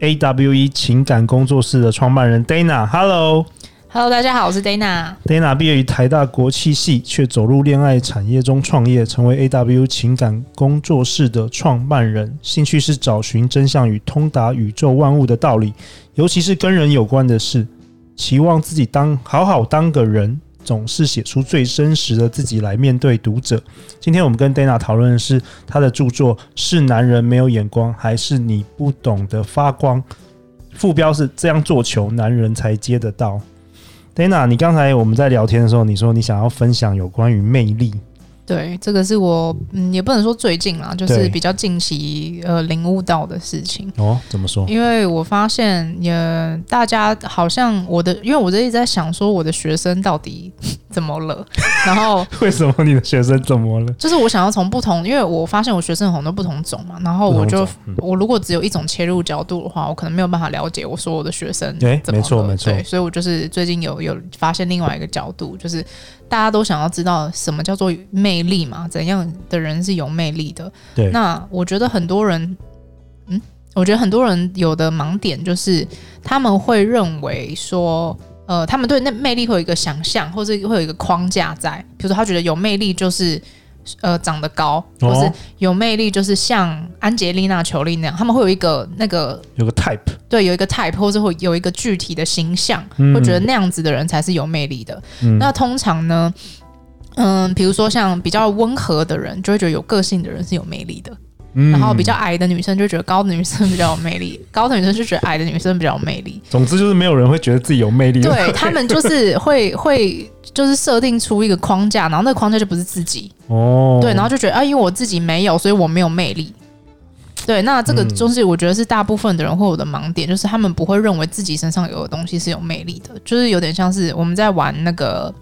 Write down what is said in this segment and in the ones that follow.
AWE 情感工作室的创办人 Dana，Hello，Hello，大家好，我是 Dana。Dana 毕业于台大国际系，却走入恋爱产业中创业，成为 AWE 情感工作室的创办人。兴趣是找寻真相与通达宇宙万物的道理，尤其是跟人有关的事，期望自己当好好当个人。总是写出最真实的自己来面对读者。今天我们跟 Dana 讨论的是他的著作《是男人没有眼光，还是你不懂得发光》。副标是这样做球，男人才接得到。Dana，你刚才我们在聊天的时候，你说你想要分享有关于魅力。对，这个是我嗯，也不能说最近啦，就是比较近期呃领悟到的事情。哦，怎么说？因为我发现也大家好像我的，因为我这一直在想说我的学生到底 怎么了，然后 为什么你的学生怎么了？就是我想要从不同，因为我发现我学生很多不同种嘛，然后我就、嗯、我如果只有一种切入角度的话，我可能没有办法了解我所有的学生。对，没错没错。对，所以我就是最近有有发现另外一个角度，就是。大家都想要知道什么叫做魅力嘛？怎样的人是有魅力的？对。那我觉得很多人，嗯，我觉得很多人有的盲点就是他们会认为说，呃，他们对那魅力会有一个想象，或者会有一个框架在，比如说他觉得有魅力就是。呃，长得高，或是有魅力，就是像安杰丽娜·裘丽那样，他们会有一个那个有个 type，对，有一个 type，或者会有一个具体的形象，嗯、会觉得那样子的人才是有魅力的。嗯、那通常呢，嗯，比如说像比较温和的人，就会觉得有个性的人是有魅力的。然后比较矮的女生就觉得高的女生比较有魅力，高的女生就觉得矮的女生比较有魅力。总之就是没有人会觉得自己有魅力。对，他们就是会会就是设定出一个框架，然后那个框架就不是自己哦。对，然后就觉得啊，因为我自己没有，所以我没有魅力。对，那这个就是我觉得是大部分的人会有的盲点，就是他们不会认为自己身上有的东西是有魅力的，就是有点像是我们在玩那个。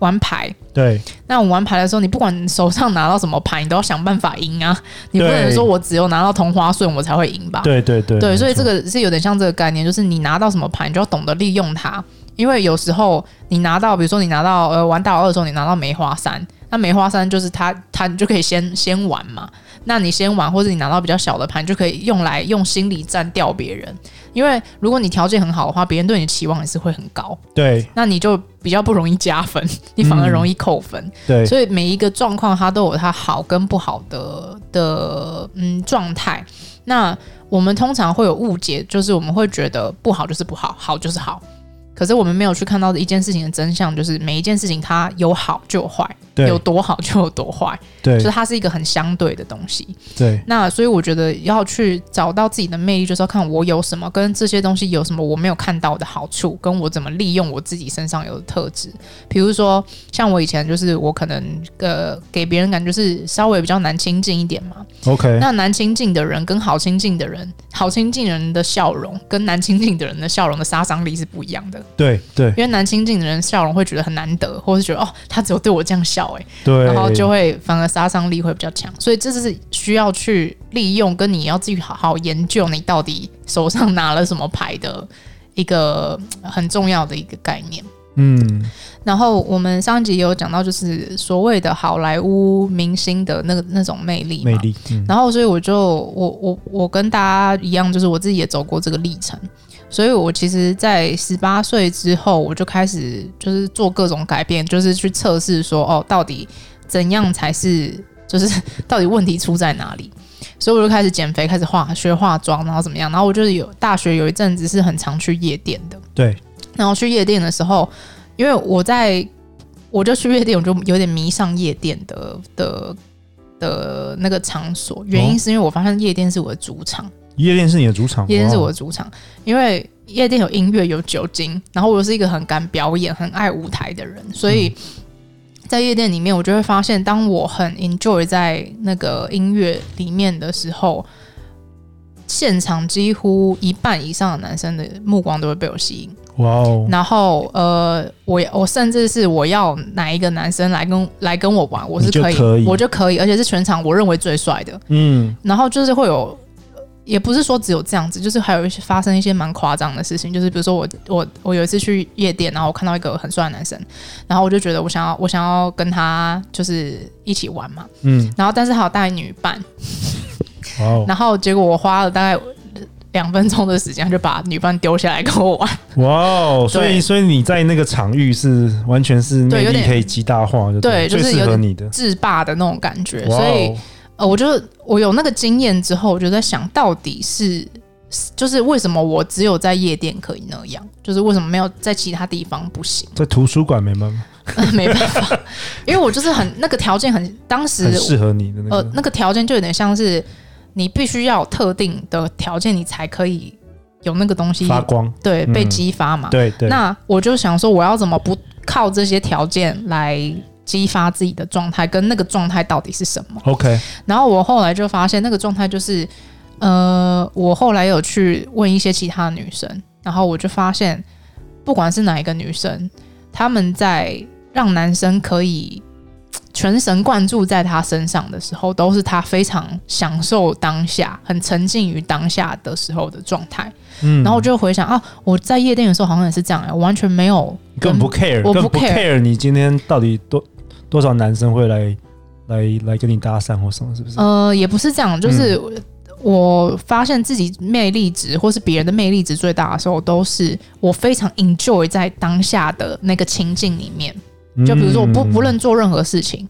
玩牌，对，那我们玩牌的时候，你不管手上拿到什么牌，你都要想办法赢啊！你不能说我只有拿到同花顺我才会赢吧？对对对，对，所以这个是有点像这个概念，就是你拿到什么牌，你就要懂得利用它。因为有时候你拿到，比如说你拿到呃玩大老二的时候，你拿到梅花三，那梅花三就是它，它你就可以先先玩嘛。那你先玩，或者你拿到比较小的盘，就可以用来用心理战掉别人。因为如果你条件很好的话，别人对你的期望也是会很高。对，那你就比较不容易加分，你反而容易扣分。嗯、对，所以每一个状况它都有它好跟不好的的嗯状态。那我们通常会有误解，就是我们会觉得不好就是不好，好就是好。可是我们没有去看到的一件事情的真相，就是每一件事情它有好就有坏，对，有多好就有多坏，对，就是它是一个很相对的东西。对，那所以我觉得要去找到自己的魅力，就是要看我有什么，跟这些东西有什么我没有看到的好处，跟我怎么利用我自己身上有的特质。比如说，像我以前就是我可能呃给别人感觉是稍微比较难亲近一点嘛。OK，那难亲近的人跟好亲近的人，好亲近人的笑容跟难亲近的人的笑容的杀伤力是不一样的。对对，因为难亲近的人笑容会觉得很难得，或是觉得哦，他只有对我这样笑哎，对，然后就会反而杀伤力会比较强，所以这是需要去利用，跟你要自己好好研究你到底手上拿了什么牌的一个很重要的一个概念。嗯，然后我们上一集也有讲到，就是所谓的好莱坞明星的那个那种魅力，魅力。嗯，然后所以我就我我我跟大家一样，就是我自己也走过这个历程。所以，我其实，在十八岁之后，我就开始就是做各种改变，就是去测试说，哦，到底怎样才是，就是 到底问题出在哪里？所以，我就开始减肥，开始化学化妆，然后怎么样？然后我就是有大学有一阵子是很常去夜店的，对。然后去夜店的时候，因为我在，我就去夜店，我就有点迷上夜店的的的那个场所。原因是因为我发现夜店是我的主场。夜店是你的主场，夜店是我的主场，因为夜店有音乐、有酒精，然后我是一个很敢表演、很爱舞台的人，所以在夜店里面，我就会发现，当我很 enjoy 在那个音乐里面的时候，现场几乎一半以上的男生的目光都会被我吸引。哇哦！然后呃，我我甚至是我要哪一个男生来跟来跟我玩，我是可以，可以我就可以，而且是全场我认为最帅的。嗯。然后就是会有，也不是说只有这样子，就是还有一些发生一些蛮夸张的事情，就是比如说我我我有一次去夜店，然后我看到一个很帅的男生，然后我就觉得我想要我想要跟他就是一起玩嘛。嗯。然后但是还有带女伴。然后结果我花了大概。两分钟的时间就把女伴丢下来跟我玩，哇哦！所以所以你在那个场域是完全是魅力可以极大化，就对，就是有你的制霸的那种感觉。所以呃，我就我有那个经验之后，我就在想到底是就是为什么我只有在夜店可以那样，就是为什么没有在其他地方不行？在图书馆没办法，没办法，因为我就是很那个条件很当时很适合你的那个呃那个条件就有点像是。你必须要有特定的条件，你才可以有那个东西发光，对，被激发嘛。嗯、对对。那我就想说，我要怎么不靠这些条件来激发自己的状态？跟那个状态到底是什么？OK。然后我后来就发现，那个状态就是，呃，我后来有去问一些其他女生，然后我就发现，不管是哪一个女生，她们在让男生可以。全神贯注在他身上的时候，都是他非常享受当下、很沉浸于当下的时候的状态。嗯，然后我就回想啊，我在夜店的时候好像也是这样哎，我完全没有，更不 care，我不 care 你今天到底多多少男生会来来来跟你搭讪或什么，是不是？呃，也不是这样，就是我发现自己魅力值或是别人的魅力值最大的时候，都是我非常 enjoy 在当下的那个情境里面。就比如说，我不不论做任何事情，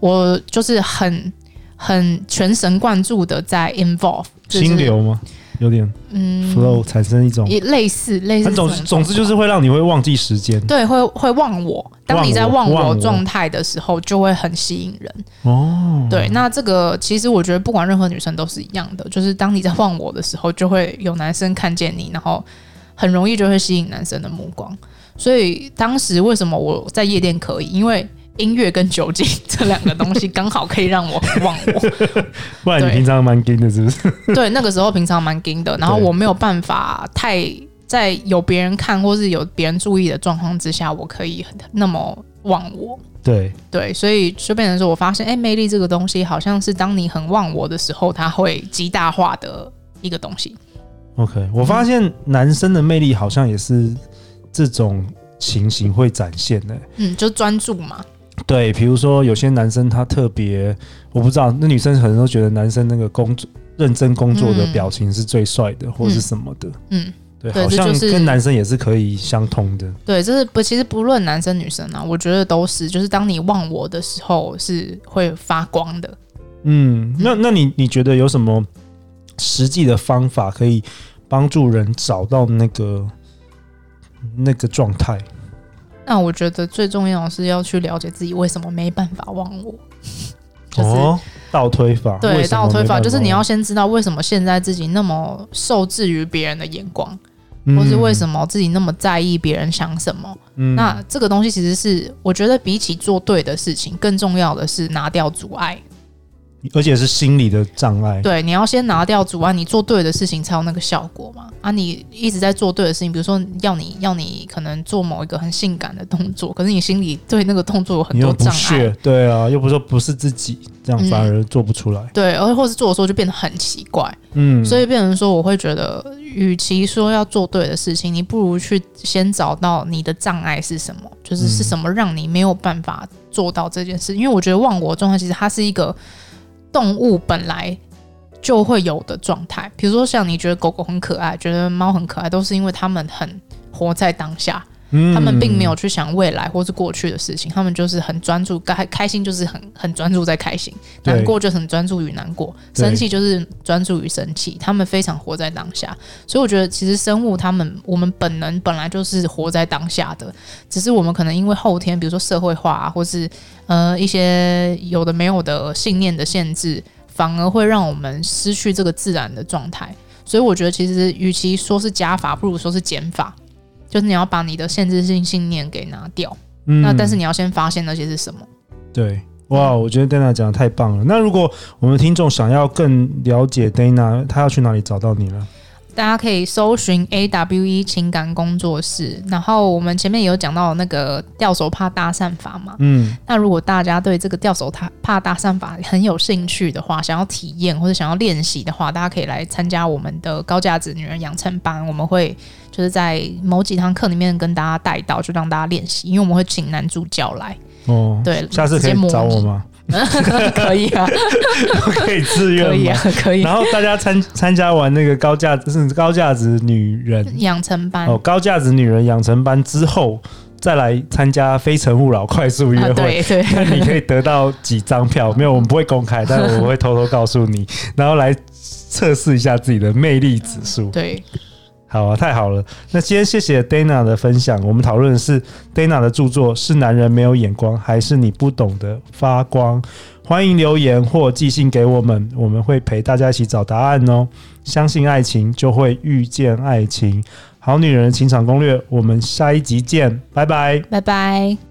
我就是很很全神贯注的在 involve，就是，心流吗？有点嗯，flow 产生一种类似类似，总总之就是会让你会忘记时间，对，会会忘我。当你在忘我状态的时候，就会很吸引人哦。对，那这个其实我觉得不管任何女生都是一样的，就是当你在忘我的时候，就会有男生看见你，然后很容易就会吸引男生的目光。所以当时为什么我在夜店可以？因为音乐跟酒精这两个东西刚好可以让我忘我。不然你平常蛮硬的，是不是？对，那个时候平常蛮硬的，然后我没有办法太在有别人看或是有别人注意的状况之下，我可以那么忘我。对对，所以就变成说我发现，哎，魅力这个东西好像是当你很忘我的时候，它会极大化的一个东西。OK，我发现男生的魅力好像也是。这种情形会展现呢，嗯，就专注嘛。对，比如说有些男生他特别，我不知道，那女生可能都觉得男生那个工作认真工作的表情是最帅的，嗯、或是什么的。嗯，对，对好像跟男生也是可以相通的。对，这是不，其实不论男生女生啊，我觉得都是，就是当你忘我的时候是会发光的。嗯，那那你你觉得有什么实际的方法可以帮助人找到那个？那个状态，那我觉得最重要的是要去了解自己为什么没办法忘我。就是、哦，倒推法，对，倒推法就是你要先知道为什么现在自己那么受制于别人的眼光，嗯、或是为什么自己那么在意别人想什么。嗯、那这个东西其实是我觉得比起做对的事情，更重要的是拿掉阻碍。而且是心理的障碍。对，你要先拿掉阻碍，你做对的事情才有那个效果嘛。啊，你一直在做对的事情，比如说要你要你可能做某一个很性感的动作，可是你心里对那个动作有很多障碍。对啊，又不是说不是自己，这样反而做不出来。嗯、对，而或是做的时候就变得很奇怪。嗯，所以变成说，我会觉得，与其说要做对的事情，你不如去先找到你的障碍是什么，就是是什么让你没有办法做到这件事。因为我觉得忘我状态其实它是一个。动物本来就会有的状态，比如说像你觉得狗狗很可爱，觉得猫很可爱，都是因为它们很活在当下。嗯，他们并没有去想未来或是过去的事情，他们就是很专注，开开心就是很很专注在开心，难过就很专注于难过，生气就是专注于生气。他们非常活在当下，所以我觉得其实生物他们我们本能本来就是活在当下的，只是我们可能因为后天，比如说社会化啊，或是呃一些有的没有的信念的限制，反而会让我们失去这个自然的状态。所以我觉得其实与其说是加法，不如说是减法。就是你要把你的限制性信念给拿掉，嗯，那但是你要先发现那些是什么？对，哇，我觉得 Dana 讲的太棒了。那如果我们听众想要更了解 Dana，他要去哪里找到你呢？大家可以搜寻 AWE 情感工作室，然后我们前面也有讲到那个吊手帕搭讪法嘛，嗯，那如果大家对这个吊手帕搭讪法很有兴趣的话，想要体验或者想要练习的话，大家可以来参加我们的高价值女人养成班，我们会就是在某几堂课里面跟大家带到，就让大家练习，因为我们会请男主角来，哦，对，下次可以找我吗？可以啊，可以自愿吗？可以啊，可以。然后大家参参加完那个高价是高价值女人养成班哦，高价值女人养成班之后再来参加非诚勿扰快速约会，啊、对对，那你可以得到几张票？没有，我们不会公开，但是我会偷偷告诉你，然后来测试一下自己的魅力指数。对。好啊，太好了！那今天谢谢 Dana 的分享。我们讨论的是 Dana 的著作是男人没有眼光，还是你不懂得发光？欢迎留言或寄信给我们，我们会陪大家一起找答案哦。相信爱情，就会遇见爱情。好女人情场攻略，我们下一集见，拜拜，拜拜。